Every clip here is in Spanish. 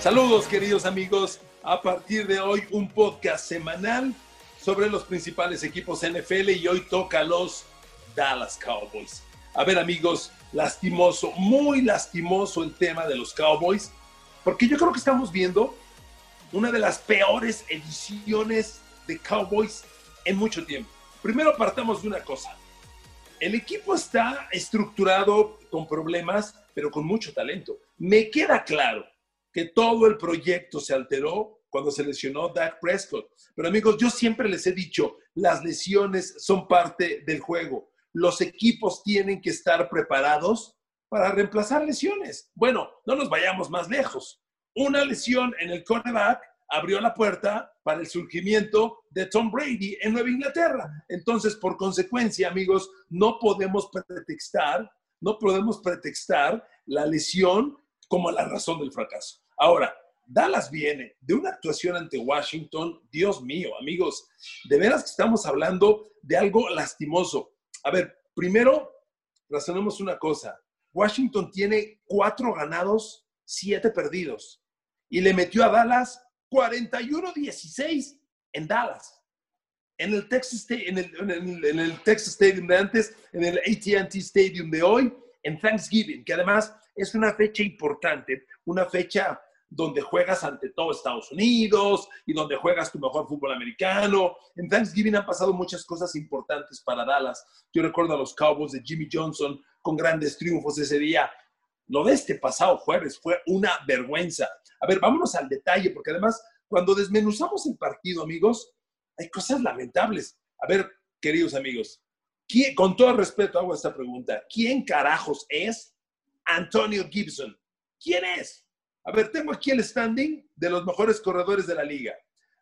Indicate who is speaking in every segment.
Speaker 1: Saludos queridos amigos, a partir de hoy un podcast semanal sobre los principales equipos NFL y hoy toca los Dallas Cowboys. A ver amigos, lastimoso, muy lastimoso el tema de los Cowboys, porque yo creo que estamos viendo una de las peores ediciones de Cowboys en mucho tiempo. Primero partamos de una cosa. El equipo está estructurado con problemas, pero con mucho talento. Me queda claro que todo el proyecto se alteró cuando se lesionó Dak Prescott. Pero amigos, yo siempre les he dicho, las lesiones son parte del juego. Los equipos tienen que estar preparados para reemplazar lesiones. Bueno, no nos vayamos más lejos. Una lesión en el cornerback abrió la puerta para el surgimiento de Tom Brady en Nueva Inglaterra. Entonces, por consecuencia, amigos, no podemos pretextar, no podemos pretextar la lesión como la razón del fracaso. Ahora, Dallas viene de una actuación ante Washington, Dios mío, amigos, de veras que estamos hablando de algo lastimoso. A ver, primero, razonemos una cosa. Washington tiene cuatro ganados, siete perdidos. Y le metió a Dallas 41-16 en Dallas. En el, Texas, en, el, en Texas Stadium de antes, en el ATT Stadium de hoy, en Thanksgiving, que además es una fecha importante, una fecha donde juegas ante todo Estados Unidos y donde juegas tu mejor fútbol americano. En Thanksgiving han pasado muchas cosas importantes para Dallas. Yo recuerdo a los Cowboys de Jimmy Johnson con grandes triunfos ese día. Lo de este pasado jueves fue una vergüenza. A ver, vámonos al detalle, porque además, cuando desmenuzamos el partido, amigos, hay cosas lamentables. A ver, queridos amigos, con todo respeto hago esta pregunta. ¿Quién carajos es Antonio Gibson? ¿Quién es? A ver, tengo aquí el standing de los mejores corredores de la liga.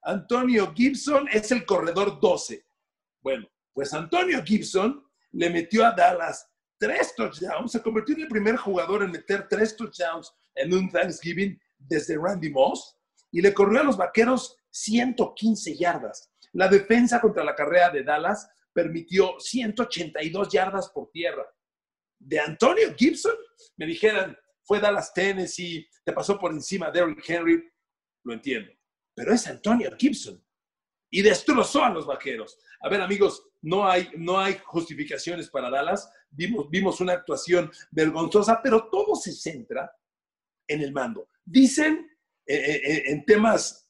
Speaker 1: Antonio Gibson es el corredor 12. Bueno, pues Antonio Gibson le metió a Dallas tres touchdowns, se convirtió en el primer jugador en meter tres touchdowns en un Thanksgiving desde Randy Moss y le corrió a los vaqueros 115 yardas. La defensa contra la carrera de Dallas permitió 182 yardas por tierra. De Antonio Gibson, me dijeran, fue Dallas, Tennessee, te pasó por encima Derrick Henry, lo entiendo. Pero es Antonio Gibson y destrozó a los vaqueros. A ver, amigos, no hay, no hay justificaciones para Dallas. Vimos, vimos una actuación vergonzosa, pero todo se centra en el mando. Dicen eh, eh, eh, en, temas,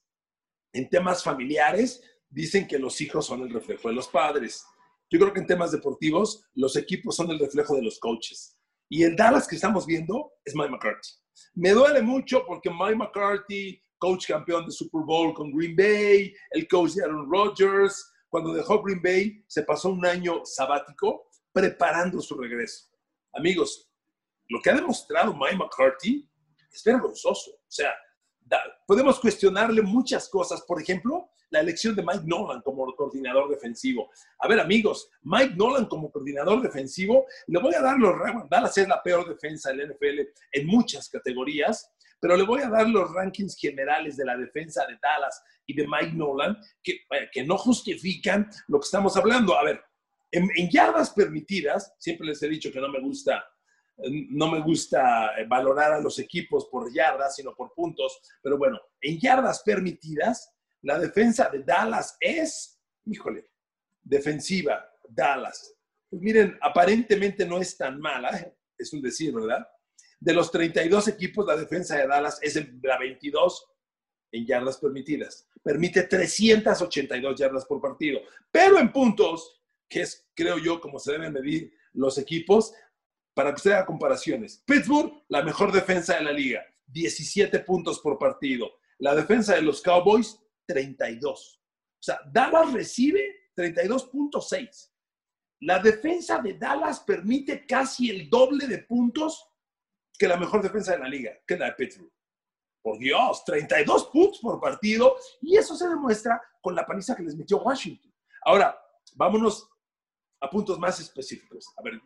Speaker 1: en temas familiares, dicen que los hijos son el reflejo de los padres. Yo creo que en temas deportivos, los equipos son el reflejo de los coaches. Y el Dallas que estamos viendo es Mike McCarthy. Me duele mucho porque Mike McCarthy, coach campeón de Super Bowl con Green Bay, el coach de Aaron Rodgers, cuando dejó Green Bay, se pasó un año sabático preparando su regreso. Amigos, lo que ha demostrado Mike McCarthy es vergonzoso. O sea, podemos cuestionarle muchas cosas. Por ejemplo, la elección de Mike Nolan como coordinador defensivo. A ver, amigos, Mike Nolan como coordinador defensivo, le voy a dar los Dallas es la peor defensa del NFL en muchas categorías, pero le voy a dar los rankings generales de la defensa de Dallas y de Mike Nolan que, que no justifican lo que estamos hablando. A ver, en, en yardas permitidas, siempre les he dicho que no me gusta no me gusta valorar a los equipos por yardas, sino por puntos, pero bueno, en yardas permitidas, la defensa de Dallas es, híjole, defensiva, Dallas. Pues miren, aparentemente no es tan mala, ¿eh? es un decir, ¿verdad? De los 32 equipos, la defensa de Dallas es la 22 en yardas permitidas. Permite 382 yardas por partido. Pero en puntos, que es, creo yo, como se deben medir los equipos, para que usted haga comparaciones. Pittsburgh, la mejor defensa de la liga, 17 puntos por partido. La defensa de los Cowboys, 32. O sea, Dallas recibe 32.6. La defensa de Dallas permite casi el doble de puntos que la mejor defensa de la liga, que la de Pittsburgh. Por Dios, 32 puntos por partido y eso se demuestra con la paliza que les metió Washington. Ahora, vámonos a puntos más específicos. A ver,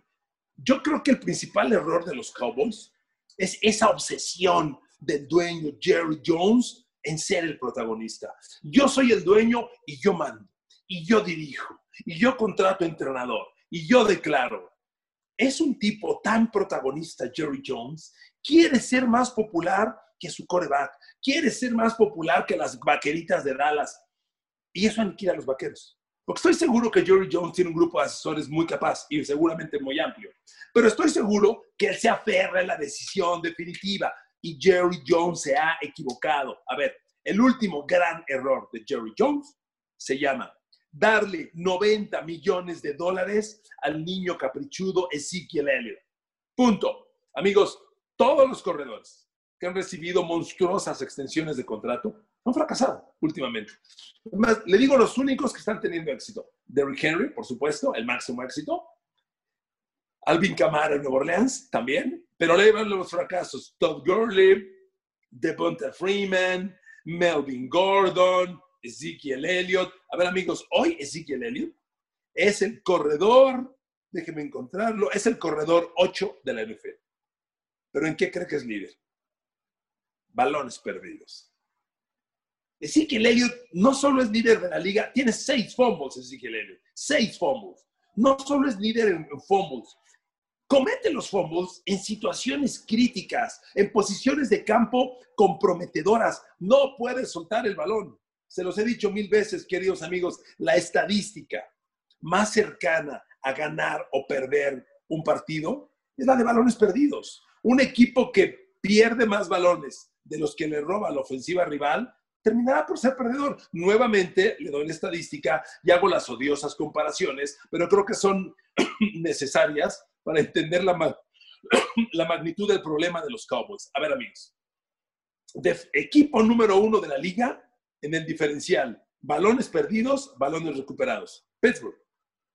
Speaker 1: yo creo que el principal error de los Cowboys es esa obsesión del dueño Jerry Jones en ser el protagonista. Yo soy el dueño y yo mando, y yo dirijo, y yo contrato entrenador, y yo declaro. Es un tipo tan protagonista, Jerry Jones, quiere ser más popular que su coreback, quiere ser más popular que las vaqueritas de Dallas. Y eso aniquila a los vaqueros. Porque estoy seguro que Jerry Jones tiene un grupo de asesores muy capaz y seguramente muy amplio. Pero estoy seguro que él se aferra a la decisión definitiva y Jerry Jones se ha equivocado. A ver, el último gran error de Jerry Jones se llama darle 90 millones de dólares al niño caprichudo Ezekiel Elliott. Punto. Amigos, todos los corredores que han recibido monstruosas extensiones de contrato han fracasado últimamente. Le digo los únicos que están teniendo éxito. Derrick Henry, por supuesto, el máximo éxito. Alvin Kamara en Nueva Orleans, también. Pero le van los fracasos. Todd Gurley, Devonta Freeman, Melvin Gordon, Ezekiel Elliott. A ver, amigos, hoy Ezekiel Elliott es el corredor, déjenme encontrarlo, es el corredor 8 de la NFL. ¿Pero en qué cree que es líder? Balones perdidos. Ezekiel Elliott no solo es líder de la liga, tiene seis fumbles, Ezekiel Elliott. Seis fumbles. No solo es líder en, fumbles, comete los fumbles en situaciones críticas, en posiciones de campo comprometedoras. No puede soltar el balón. Se los he dicho mil veces, queridos amigos, la estadística más cercana a ganar o perder un partido es la de balones perdidos. Un equipo que pierde más balones de los que le roba la ofensiva rival terminará por ser perdedor. Nuevamente le doy la estadística y hago las odiosas comparaciones, pero creo que son necesarias para entender la, la magnitud del problema de los Cowboys. A ver, amigos, equipo número uno de la liga en el diferencial. Balones perdidos, balones recuperados. Pittsburgh,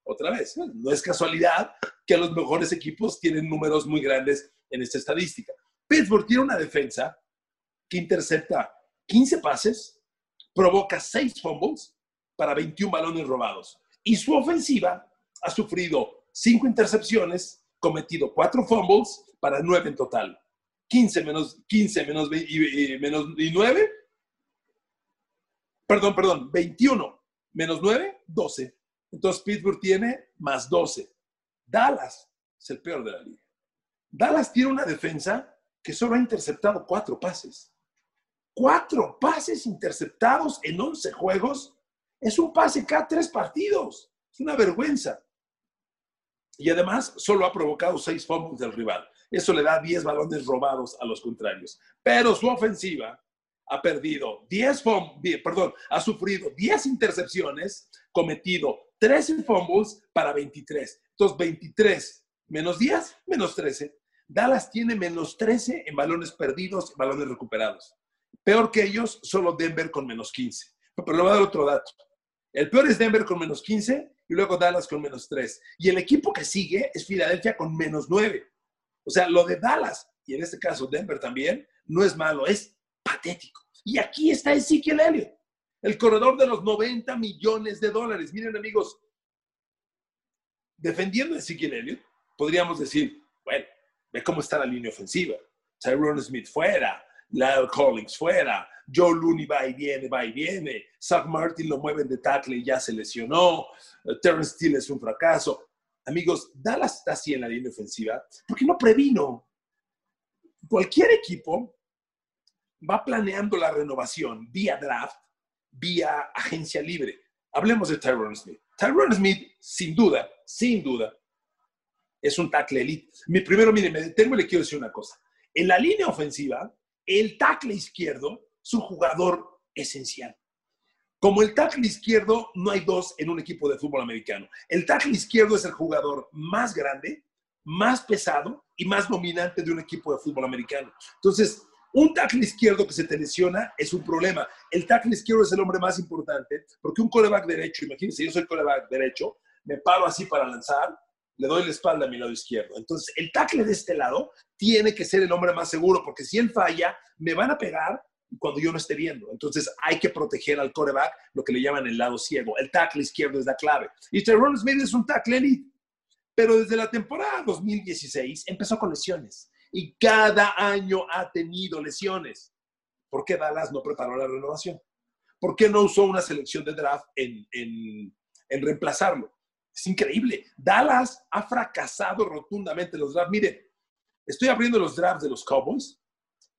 Speaker 1: otra vez, no es casualidad que los mejores equipos tienen números muy grandes en esta estadística. Pittsburgh tiene una defensa que intercepta 15 pases, provoca 6 fumbles para 21 balones robados. Y su ofensiva ha sufrido 5 intercepciones, cometido 4 fumbles para 9 en total. 15 menos 15 menos, y, menos y 9 perdón, perdón, 21 menos 9, 12. Entonces Pittsburgh tiene más 12. Dallas es el peor de la liga. Dallas tiene una defensa que solo ha interceptado cuatro pases. Cuatro pases interceptados en 11 juegos es un pase cada tres partidos. Es una vergüenza. Y además solo ha provocado seis fumbles del rival. Eso le da 10 balones robados a los contrarios. Pero su ofensiva ha perdido 10 fumbles, perdón, ha sufrido 10 intercepciones, cometido 13 fumbles para 23. Entonces, 23 menos 10, menos 13. Dallas tiene menos 13 en balones perdidos, balones recuperados. Peor que ellos, solo Denver con menos 15. Pero le voy a dar otro dato. El peor es Denver con menos 15 y luego Dallas con menos 3. Y el equipo que sigue es Filadelfia con menos 9. O sea, lo de Dallas, y en este caso Denver también, no es malo, es patético. Y aquí está Ezekiel Elliott, el corredor de los 90 millones de dólares. Miren, amigos, defendiendo a Ezekiel Elliott, podríamos decir, bueno, ve cómo está la línea ofensiva. Tyrone Smith fuera, Lyle Collins fuera, Joe Looney va y viene, va y viene, Zach Martin lo mueven de tackle y ya se lesionó, Terrence Steele es un fracaso. Amigos, Dallas está así en la línea ofensiva porque no previno. Cualquier equipo va planeando la renovación vía draft, vía agencia libre. Hablemos de Tyrone Smith. Tyrone Smith, sin duda, sin duda, es un tackle elite. Mi, primero, mire, me detengo y le quiero decir una cosa. En la línea ofensiva, el tackle izquierdo es un jugador esencial. Como el tackle izquierdo, no hay dos en un equipo de fútbol americano. El tackle izquierdo es el jugador más grande, más pesado y más dominante de un equipo de fútbol americano. Entonces, un tackle izquierdo que se te lesiona es un problema. El tackle izquierdo es el hombre más importante porque un coreback derecho, imagínense, yo soy coreback derecho, me paro así para lanzar, le doy la espalda a mi lado izquierdo. Entonces, el tackle de este lado tiene que ser el hombre más seguro porque si él falla, me van a pegar cuando yo no esté viendo. Entonces, hay que proteger al coreback, lo que le llaman el lado ciego. El tackle izquierdo es la clave. Y Tyrone Smith es un tackle elite. Pero desde la temporada 2016 empezó con lesiones y cada año ha tenido lesiones. ¿Por qué Dallas no preparó la renovación? ¿Por qué no usó una selección de draft en, en, reemplazarlo? Es increíble. Dallas ha fracasado rotundamente en los drafts. Miren, estoy abriendo los drafts de los Cowboys.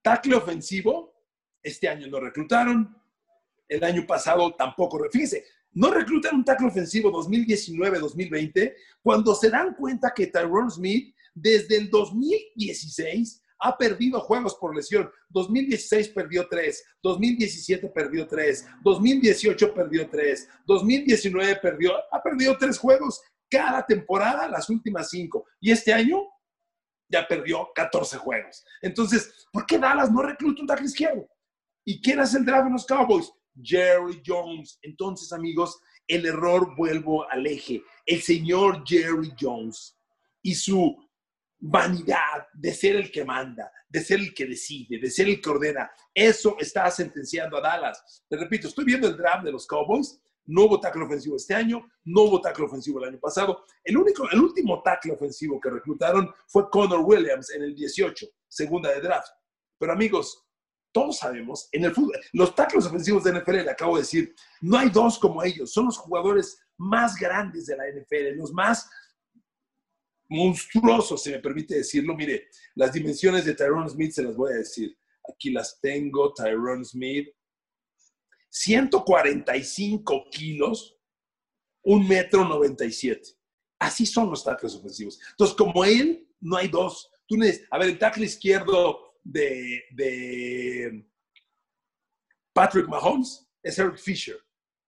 Speaker 1: Tackle ofensivo, Este año no reclutaron. El año pasado tampoco. Fíjense, no reclutan un tackle ofensivo 2019-2020 cuando se dan cuenta que Tyrone Smith desde el 2016 ha perdido juegos por lesión. 2016 perdió 3, 2017 perdió 3, 2018 perdió 3, 2019 perdió, ha perdido 3 juegos cada temporada, las últimas 5. Y este año ya perdió 14 juegos. Entonces, ¿por qué Dallas no recluta un tackle izquierdo? ¿Y quién hace el draft en los Cowboys? Jerry Jones. Entonces, amigos, el error vuelvo al eje. El señor Jerry Jones y su vanidad de ser el que manda, de ser el que decide, de ser el que ordena. Eso está sentenciando a Dallas. Te repito, estoy viendo el draft de los Cowboys. No hubo tackle ofensivo este año, no hubo tackle ofensivo el año pasado. El, único, el último tackle ofensivo que reclutaron fue Connor Williams en el 18, segunda de draft. Pero amigos, todos sabemos, en el fútbol, los tackles ofensivos de NFL, le acabo de decir, no hay dos como ellos, son los jugadores más grandes de la NFL, los más monstruosos, se me permite decirlo. Mire, las dimensiones de Tyrone Smith se las voy a decir. Aquí las tengo, Tyrone Smith. 145 kilos, un metro 97. Así son los tackles ofensivos. Entonces, como él, no hay dos. Tú a ver, el tackle izquierdo de, de Patrick Mahomes es Eric Fisher,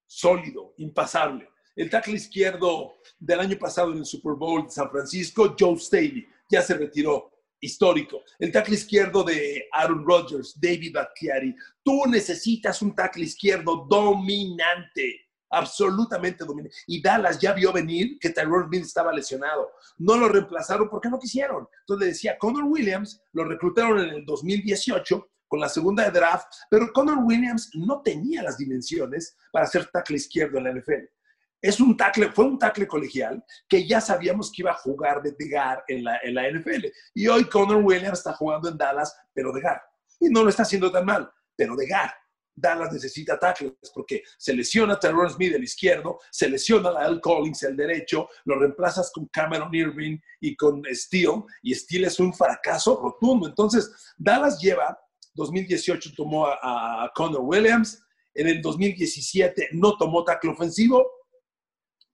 Speaker 1: sólido, impasable. El tackle izquierdo del año pasado en el Super Bowl de San Francisco, Joe Staley, ya se retiró, histórico. El tackle izquierdo de Aaron Rodgers, David Battiari. Tú necesitas un tackle izquierdo dominante, absolutamente dominante. Y Dallas ya vio venir que Tyrone Smith estaba lesionado. No lo reemplazaron porque no quisieron. Entonces decía, Connor Williams lo reclutaron en el 2018 con la segunda de draft, pero Connor Williams no tenía las dimensiones para ser tackle izquierdo en la NFL es un tackle, fue un tackle colegial que ya sabíamos que iba a jugar de Degar en la, NFL. Y hoy Connor Williams está jugando en Dallas, pero de Gar. Y no lo está haciendo tan mal, pero de Gar. Dallas necesita tackles porque se lesiona Terrence Smith el izquierdo, se lesiona a Al Collins el derecho, lo reemplazas con Cameron Irving y con Steele, y Steele es un fracaso rotundo. Entonces, Dallas lleva, 2018 tomó a, a Connor Williams, en el 2017 no tomó tackle ofensivo,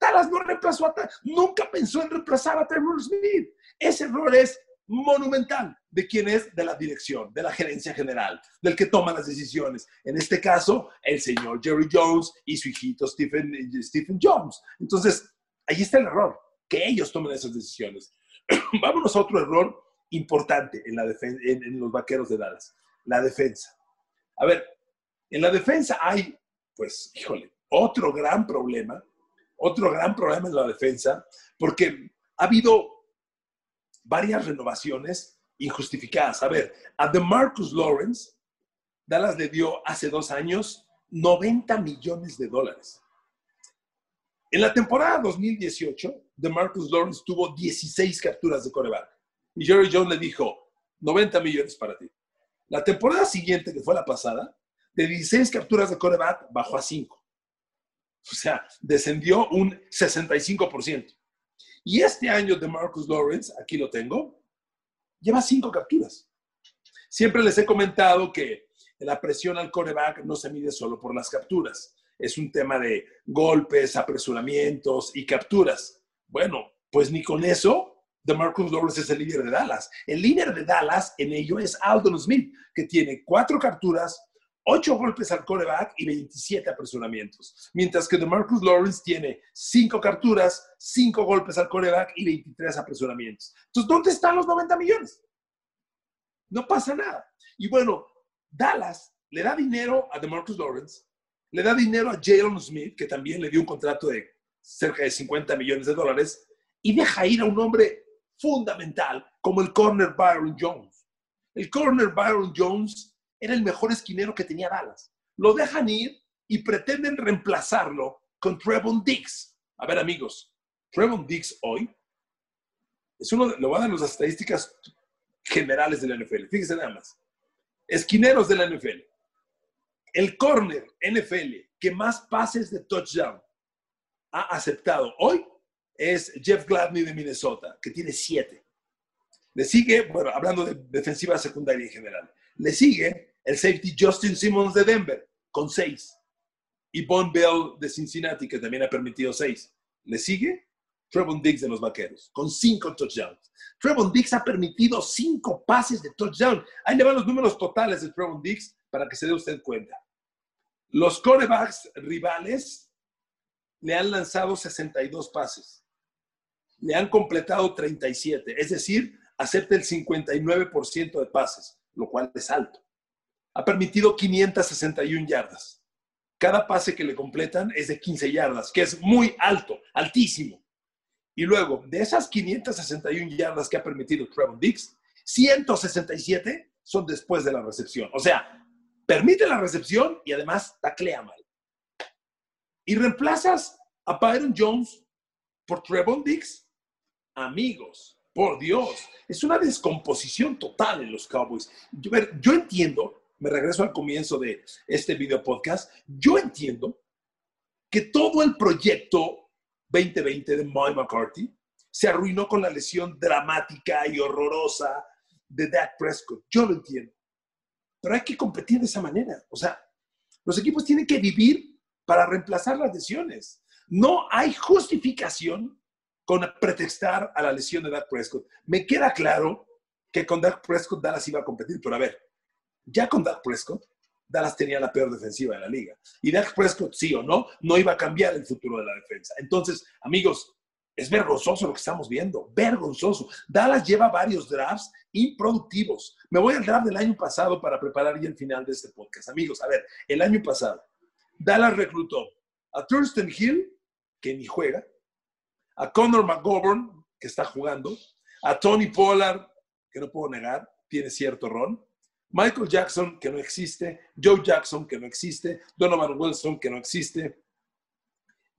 Speaker 1: Dallas no reemplazó a nunca pensó en reemplazar a Trevor Smith. Ese error es monumental de quién es de la dirección, de la gerencia general, del que toma las decisiones. En este caso, el señor Jerry Jones y su hijito Stephen, Stephen Jones. Entonces, ahí está el error, que ellos tomen esas decisiones. Vámonos a otro error importante en, la en, en los vaqueros de Dallas, la defensa. A ver, en la defensa hay, pues, híjole, otro gran problema otro gran problema en la defensa, porque ha habido varias renovaciones injustificadas. A ver, a DeMarcus Lawrence, Dallas le dio hace dos años 90 millones de dólares. En la temporada 2018, DeMarcus Lawrence tuvo 16 capturas de coreback. Y Jerry Jones le dijo, 90 millones para ti. La temporada siguiente, que fue la pasada, de 16 capturas de coreback bajó a 5. O sea, descendió un 65%. Y este año de Marcus Lawrence, aquí lo tengo, lleva cinco capturas. Siempre les he comentado que la presión al coreback no se mide solo por las capturas. Es un tema de golpes, apresuramientos y capturas. Bueno, pues ni con eso, de Marcus Lawrence es el líder de Dallas. El líder de Dallas en ello es Aldon Smith, que tiene cuatro capturas, 8 golpes al coreback y 27 apresuramientos. Mientras que DeMarcus Lawrence tiene 5 capturas, 5 golpes al coreback y 23 apresuramientos. Entonces, ¿dónde están los 90 millones? No pasa nada. Y bueno, Dallas le da dinero a DeMarcus Lawrence, le da dinero a Jalen Smith, que también le dio un contrato de cerca de 50 millones de dólares, y deja ir a un hombre fundamental como el corner Byron Jones. El corner Byron Jones era el mejor esquinero que tenía Dallas. Lo dejan ir y pretenden reemplazarlo con Trevon Dix. A ver, amigos, Trevon Dix hoy es uno, de, lo van a dar las estadísticas generales de la NFL. Fíjense nada más. Esquineros de la NFL. El corner NFL que más pases de touchdown ha aceptado hoy es Jeff Gladney de Minnesota, que tiene siete. Le sigue, bueno, hablando de defensiva secundaria en general, le sigue El safety Justin Simmons de Denver, con seis. Y Von Bell de Cincinnati, que también ha permitido seis. ¿Le sigue? Trevon Diggs de los Vaqueros, con cinco touchdowns. Trevon Diggs ha permitido cinco pases de touchdown. Ahí le van los números totales de Trevon Diggs para que se dé usted cuenta. Los corebacks rivales le han lanzado 62 pases. Le han completado 37, es decir, acepta el 59% de pases, lo cual es alto. Ha permitido 561 yardas. Cada pase que le completan es de 15 yardas, que es muy alto, altísimo. Y luego, de esas 561 yardas que ha permitido Trevor Dix, 167 son después de la recepción. O sea, permite la recepción y además taclea mal. Y reemplazas a Byron Jones por Trevon Dix. Amigos, por Dios, es una descomposición total en los Cowboys. Yo, yo entiendo, me regreso al comienzo de este video podcast, yo entiendo que todo el proyecto 2020 de Mike McCarthy se arruinó con la lesión dramática y horrorosa de Dak Prescott. Yo lo entiendo. Pero hay que competir de esa manera. O sea, los equipos tienen que vivir para reemplazar las lesiones. No hay justificación con pretextar a la lesión de Dak Prescott. Me queda claro que con Dak Prescott Dallas iba a competir, pero a ver, ya con Dak Prescott, Dallas tenía la peor defensiva de la liga. Y Dak Prescott, sí o no, no iba a cambiar el futuro de la defensa. Entonces, amigos, es vergonzoso lo que estamos viendo, vergonzoso. Dallas lleva varios drafts improductivos. Me voy al draft del año pasado para preparar ya el final de este podcast. Amigos, a ver, el año pasado, Dallas reclutó a Thurston Hill, que ni juega, a Connor McGovern, que está jugando, a Tony Pollard, que no puedo negar, tiene cierto ron, Michael Jackson, que no existe, Joe Jackson, que no existe, Donovan Wilson, que no existe,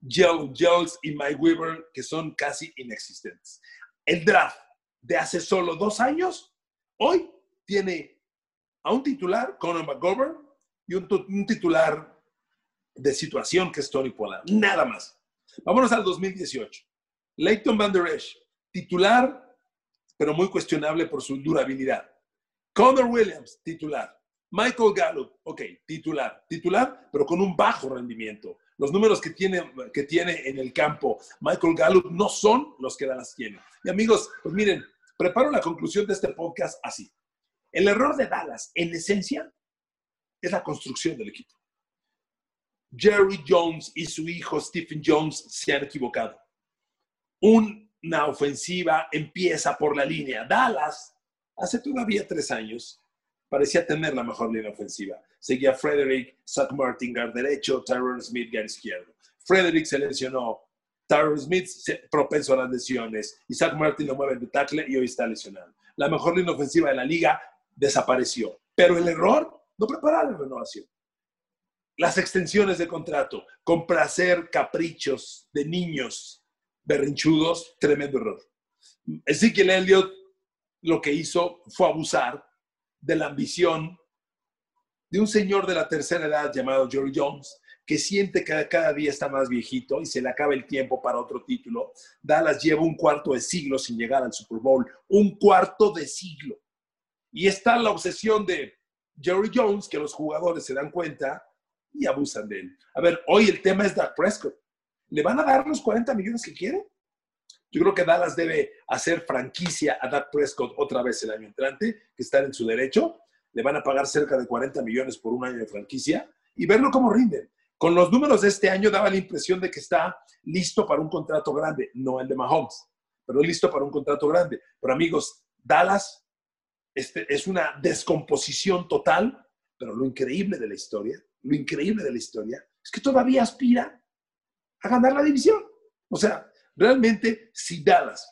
Speaker 1: Joe Jones y Mike Weaver, que son casi inexistentes. El draft de hace solo dos años, hoy tiene a un titular, Conor McGovern, y un, titular de situación que es Tony Pollard. Nada más. Vámonos al 2018. Leighton Van Der Esch, titular, pero muy cuestionable por su durabilidad. Connor Williams, titular. Michael Gallup, ok, titular. Titular, pero con un bajo rendimiento. Los números que tiene, que tiene en el campo Michael Gallup no son los que Dallas tiene. Y amigos, pues miren, preparo la conclusión de este podcast así. El error de Dallas, en esencia, es la construcción del equipo. Jerry Jones y su hijo Stephen Jones se han equivocado. Una ofensiva empieza por la línea. Dallas, hace todavía tres años, parecía tener la mejor línea ofensiva. Seguía Frederick, Zach Martin, guard derecho, Tyron Smith, guard izquierdo. Frederick se lesionó, Tyron Smith propenso a las lesiones, Zach Martin lo mueve de tackle y hoy está lesionado. La mejor línea ofensiva de la liga desapareció. Pero el error, no preparar la renovación. Las extensiones de contrato, complacer caprichos de niños berrinchudos, tremendo error. Ezekiel Elliott lo que hizo fue abusar de la ambición de un señor de la tercera edad llamado Jerry Jones, que siente que cada día está más viejito y se le acaba el tiempo para otro título. Dallas lleva un cuarto de siglo sin llegar al Super Bowl, un cuarto de siglo. Y está la obsesión de Jerry Jones, que los jugadores se dan cuenta y abusan de él. A ver, hoy el tema es Dak Prescott. ¿Le van a dar los 40 millones que quiere? Yo creo que Dallas debe hacer franquicia a Dak Prescott otra vez el año entrante, que está en su derecho. Le van a pagar cerca de 40 millones por un año de franquicia y verlo cómo rinde. Con los números de este año daba la impresión de que está listo para un contrato grande, no el de Mahomes, pero listo para un contrato grande. Pero amigos, Dallas este, es una descomposición total, pero lo increíble de la historia, lo increíble de la historia es que todavía aspira ganar la división. O sea, Realmente, si Dallas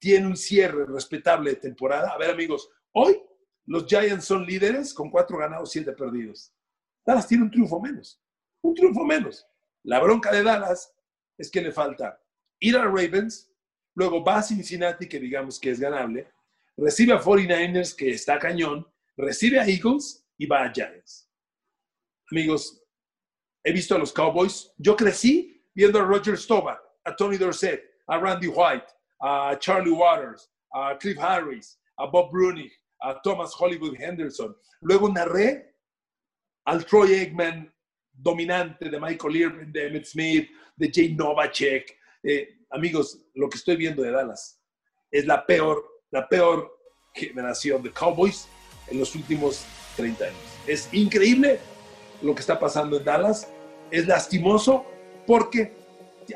Speaker 1: tiene un cierre respetable de temporada, a ver amigos, hoy los Giants son líderes con cuatro ganados, siete perdidos. Dallas tiene un triunfo menos, un triunfo menos. La bronca de Dallas es que le falta ir a Ravens, luego va a Cincinnati, que digamos que es ganable, recibe a 49ers, que está cañón, recibe a Eagles y va a Giants. Amigos, he visto a los Cowboys, yo crecí a Roger Staubach, a Tony Dorsett, a Randy White, a Charlie Waters, a Cliff Harris, a Bob Brunick, a Thomas Hollywood Henderson. Luego narré al Troy Aikman dominante de Michael Irvin, de Emmett Smith, de Jay Novacek. Eh, amigos, lo que estoy viendo de Dallas es la peor, la peor generación de Cowboys en los últimos 30 años. Es increíble lo que está pasando en Dallas. Es lastimoso porque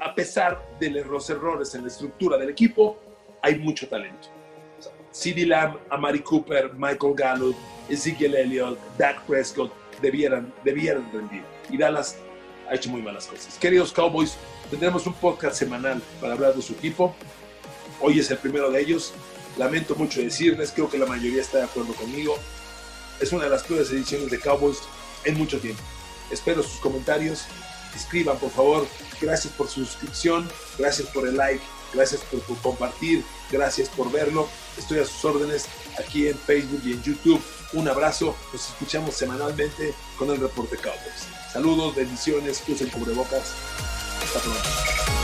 Speaker 1: a pesar de los errores en la estructura del equipo, hay mucho talento. CeeDee Lamb, Amari Cooper, Michael Gallup, Ezekiel Elliott, Dak Prescott debieran, debieran rendir. Y Dallas ha hecho muy malas cosas. Queridos Cowboys, tendremos un podcast semanal para hablar de su equipo. Hoy es el primero de ellos. Lamento mucho decirles, creo que la mayoría está de acuerdo conmigo. Es una de las peores ediciones de Cowboys en mucho tiempo. Espero sus comentarios. Escriban, por favor. Gracias por su suscripción. Gracias por el like. Gracias por, compartir. Gracias por verlo. Estoy a sus órdenes aquí en Facebook y en YouTube. Un abrazo. Nos escuchamos semanalmente con el reporte Cowboys. Saludos, bendiciones. Usen cubrebocas. Hasta pronto.